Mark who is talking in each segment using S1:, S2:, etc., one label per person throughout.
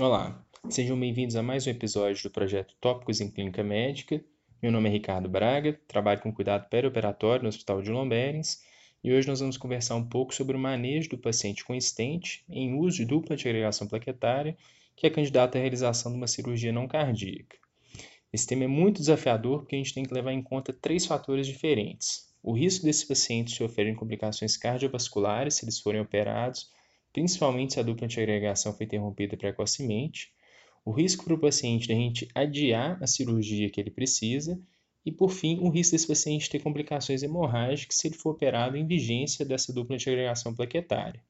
S1: Olá, sejam bem-vindos a mais um episódio do projeto Tópicos em Clínica Médica. Meu nome é Ricardo Braga, trabalho com cuidado perioperatório no Hospital de Lomberens e hoje nós vamos conversar um pouco sobre o manejo do paciente com estente em uso de dupla antiagregação plaquetária que é candidato à realização de uma cirurgia não cardíaca. Esse tema é muito desafiador porque a gente tem que levar em conta três fatores diferentes. O risco desses pacientes sofrerem complicações cardiovasculares se eles forem operados, principalmente se a dupla antiagregação foi interrompida precocemente, o risco para o paciente de a gente adiar a cirurgia que ele precisa e, por fim, o risco desse paciente ter complicações hemorrágicas se ele for operado em vigência dessa dupla antiagregação plaquetária.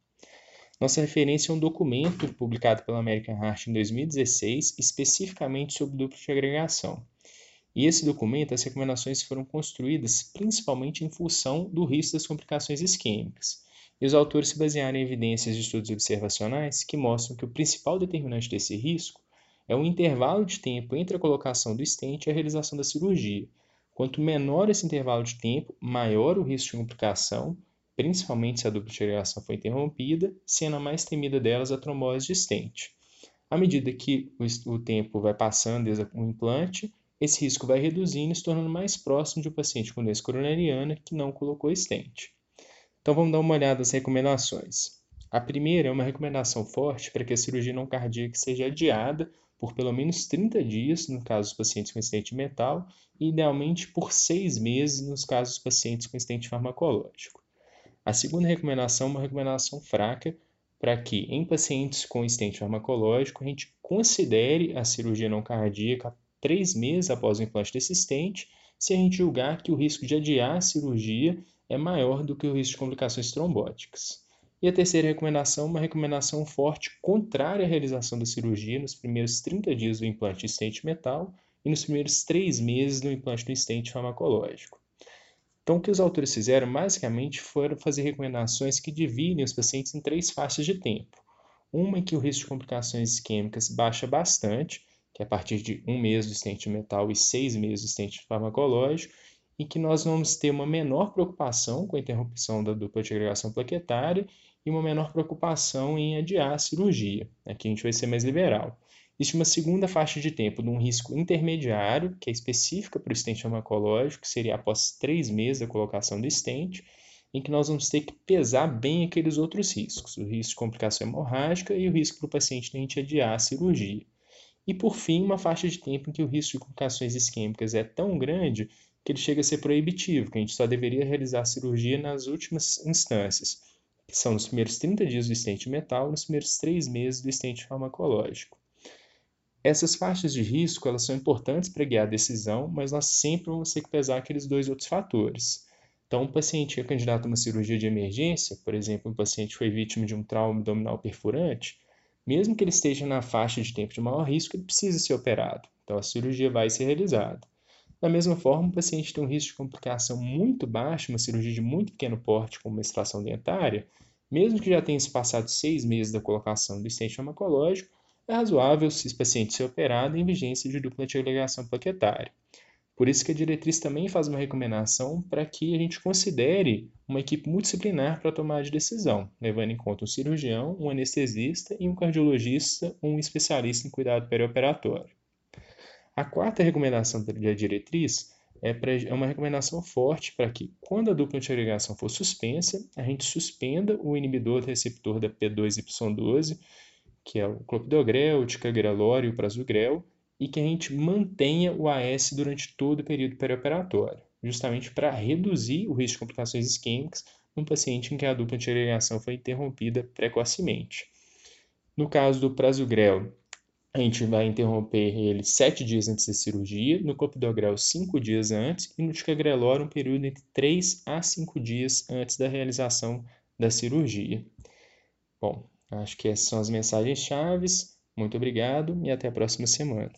S1: Nossa referência é um documento publicado pela American Heart em 2016, especificamente sobre dupla antiagregação. E esse documento, as recomendações foram construídas principalmente em função do risco das complicações isquêmicas e os autores se basearam em evidências de estudos observacionais que mostram que o principal determinante desse risco é o intervalo de tempo entre a colocação do stent e a realização da cirurgia. Quanto menor esse intervalo de tempo, maior o risco de complicação, principalmente se a dupla irrigação foi interrompida, sendo a mais temida delas a trombose de stent. À medida que o tempo vai passando desde o implante, esse risco vai reduzindo e se tornando mais próximo de um paciente com doença coronariana que não colocou stent. Então vamos dar uma olhada nas recomendações. A primeira é uma recomendação forte para que a cirurgia não cardíaca seja adiada por pelo menos 30 dias, no caso dos pacientes com estente metal, e idealmente por seis meses, nos casos dos pacientes com estente farmacológico. A segunda recomendação é uma recomendação fraca para que, em pacientes com estente farmacológico, a gente considere a cirurgia não cardíaca três meses após o implante desse estente, se a gente julgar que o risco de adiar a cirurgia é maior do que o risco de complicações trombóticas. E a terceira recomendação, uma recomendação forte contrária à realização da cirurgia nos primeiros 30 dias do implante de estente metal e nos primeiros 3 meses do implante do estente farmacológico. Então, o que os autores fizeram basicamente foram fazer recomendações que dividem os pacientes em três faixas de tempo. Uma em que o risco de complicações isquêmicas baixa bastante, que é a partir de um mês do estente metal e seis meses do estente farmacológico, em que nós vamos ter uma menor preocupação com a interrupção da dupla de agregação plaquetária e uma menor preocupação em adiar a cirurgia. Aqui a gente vai ser mais liberal. Existe uma segunda faixa de tempo de um risco intermediário, que é específica para o estente farmacológico, que seria após três meses da colocação do estente, em que nós vamos ter que pesar bem aqueles outros riscos, o risco de complicação hemorrágica e o risco para o paciente de a gente adiar a cirurgia. E por fim, uma faixa de tempo em que o risco de complicações isquêmicas é tão grande que ele chega a ser proibitivo, que a gente só deveria realizar a cirurgia nas últimas instâncias, que são nos primeiros 30 dias do estente metal e nos primeiros 3 meses do estente farmacológico. Essas faixas de risco elas são importantes para guiar a decisão, mas nós sempre vamos ter que pesar aqueles dois outros fatores. Então, um paciente que é candidato a uma cirurgia de emergência, por exemplo, um paciente que foi vítima de um trauma abdominal perfurante, mesmo que ele esteja na faixa de tempo de maior risco, ele precisa ser operado. Então, a cirurgia vai ser realizada. Da mesma forma, um paciente tem um risco de complicação muito baixo, uma cirurgia de muito pequeno porte, como uma extração dentária, mesmo que já tenha se passado seis meses da colocação do estente farmacológico, é razoável se esse paciente ser operado em vigência de dupla antiagregação plaquetária. Por isso que a diretriz também faz uma recomendação para que a gente considere uma equipe multidisciplinar para tomar de decisão, levando em conta um cirurgião, um anestesista e um cardiologista, um especialista em cuidado perioperatório. A quarta recomendação da diretriz é, pra, é uma recomendação forte para que, quando a dupla antiagregação for suspensa, a gente suspenda o inibidor do receptor da P2Y12, que é o clopidogrel, o ticagrelor e o prasugrel, e que a gente mantenha o AS durante todo o período perioperatório, justamente para reduzir o risco de complicações isquêmicas num paciente em que a dupla antiagregação foi interrompida precocemente. No caso do prasugrel, a gente vai interromper ele sete dias antes da cirurgia, no clopidogrel cinco dias antes e no ticagrelor um período entre três a cinco dias antes da realização da cirurgia. Bom, acho que essas são as mensagens chaves. Muito obrigado e até a próxima semana.